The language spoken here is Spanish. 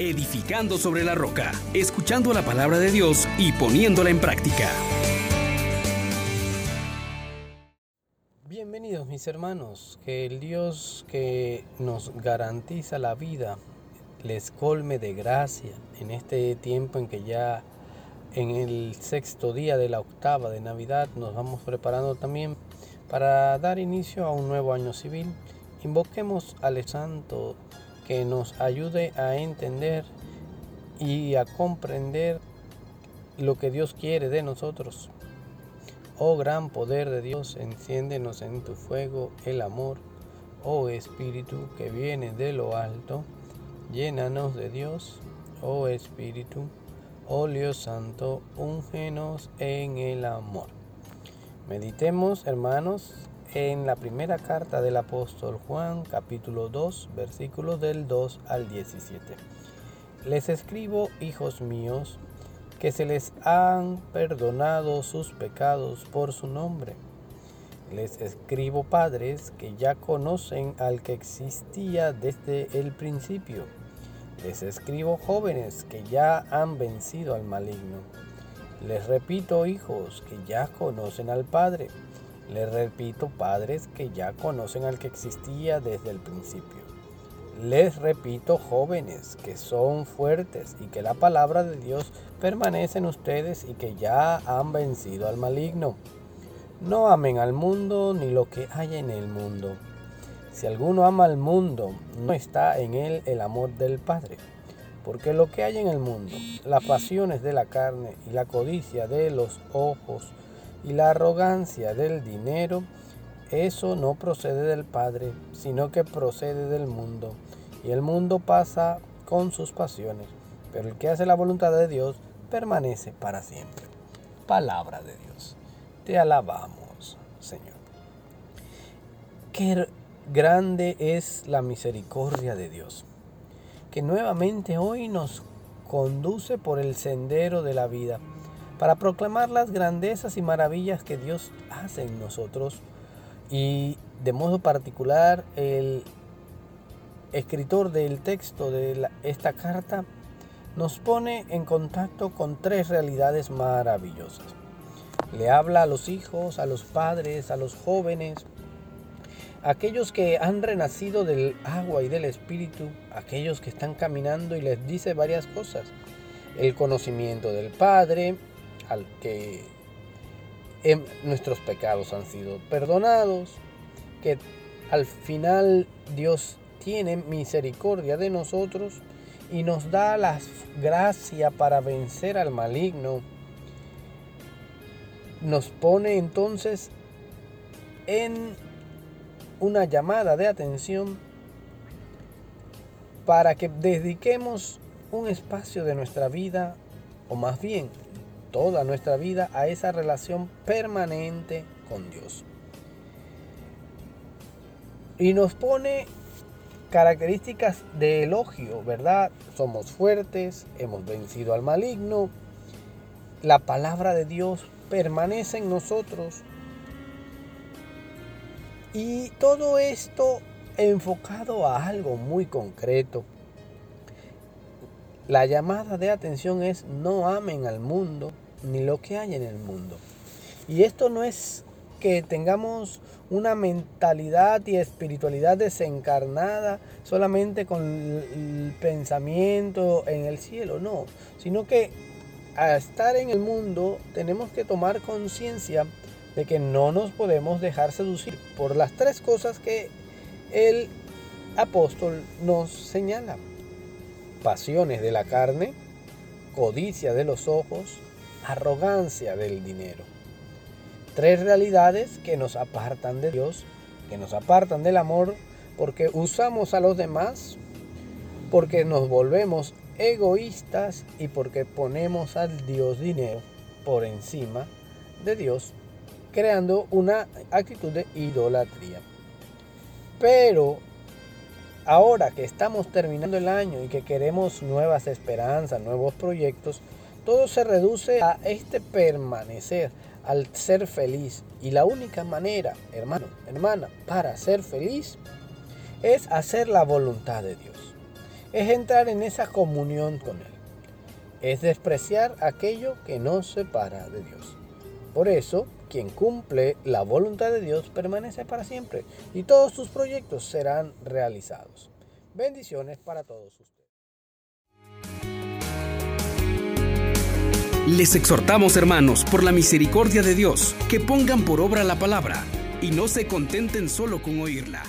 edificando sobre la roca, escuchando la palabra de Dios y poniéndola en práctica. Bienvenidos mis hermanos, que el Dios que nos garantiza la vida les colme de gracia en este tiempo en que ya en el sexto día de la octava de Navidad nos vamos preparando también para dar inicio a un nuevo año civil. Invoquemos al Santo que nos ayude a entender y a comprender lo que Dios quiere de nosotros. Oh gran poder de Dios, enciéndenos en tu fuego el amor. Oh Espíritu que viene de lo alto, llénanos de Dios. Oh Espíritu, oh Dios Santo, úngenos en el amor. Meditemos, hermanos, en la primera carta del apóstol Juan, capítulo 2, versículos del 2 al 17. Les escribo, hijos míos, que se les han perdonado sus pecados por su nombre. Les escribo padres que ya conocen al que existía desde el principio. Les escribo jóvenes que ya han vencido al maligno. Les repito hijos que ya conocen al Padre. Les repito padres que ya conocen al que existía desde el principio. Les repito, jóvenes, que son fuertes y que la palabra de Dios permanece en ustedes y que ya han vencido al maligno. No amen al mundo ni lo que hay en el mundo. Si alguno ama al mundo, no está en él el amor del Padre. Porque lo que hay en el mundo, las pasiones de la carne y la codicia de los ojos y la arrogancia del dinero, eso no procede del Padre, sino que procede del mundo. Y el mundo pasa con sus pasiones, pero el que hace la voluntad de Dios permanece para siempre. Palabra de Dios. Te alabamos, Señor. Qué grande es la misericordia de Dios, que nuevamente hoy nos conduce por el sendero de la vida para proclamar las grandezas y maravillas que Dios hace en nosotros y de modo particular el escritor del texto de esta carta nos pone en contacto con tres realidades maravillosas. Le habla a los hijos, a los padres, a los jóvenes, aquellos que han renacido del agua y del espíritu, aquellos que están caminando y les dice varias cosas. El conocimiento del Padre, al que nuestros pecados han sido perdonados, que al final Dios tiene misericordia de nosotros y nos da la gracia para vencer al maligno. Nos pone entonces en una llamada de atención para que dediquemos un espacio de nuestra vida, o más bien toda nuestra vida a esa relación permanente con Dios. Y nos pone características de elogio, ¿verdad? Somos fuertes, hemos vencido al maligno, la palabra de Dios permanece en nosotros. Y todo esto enfocado a algo muy concreto. La llamada de atención es no amen al mundo ni lo que hay en el mundo. Y esto no es que tengamos una mentalidad y espiritualidad desencarnada solamente con el pensamiento en el cielo, no, sino que al estar en el mundo tenemos que tomar conciencia de que no nos podemos dejar seducir por las tres cosas que el apóstol nos señala pasiones de la carne, codicia de los ojos, arrogancia del dinero. Tres realidades que nos apartan de Dios, que nos apartan del amor, porque usamos a los demás, porque nos volvemos egoístas y porque ponemos al Dios dinero por encima de Dios, creando una actitud de idolatría. Pero ahora que estamos terminando el año y que queremos nuevas esperanzas, nuevos proyectos, todo se reduce a este permanecer, al ser feliz. Y la única manera, hermano, hermana, para ser feliz es hacer la voluntad de Dios. es entrar en esa comunión con Él. Es despreciar aquello que nos separa de Dios. Por eso, quien cumple la voluntad de Dios permanece para siempre y todos sus proyectos serán realizados. Bendiciones para todos ustedes. Les exhortamos, hermanos, por la misericordia de Dios, que pongan por obra la palabra y no se contenten solo con oírla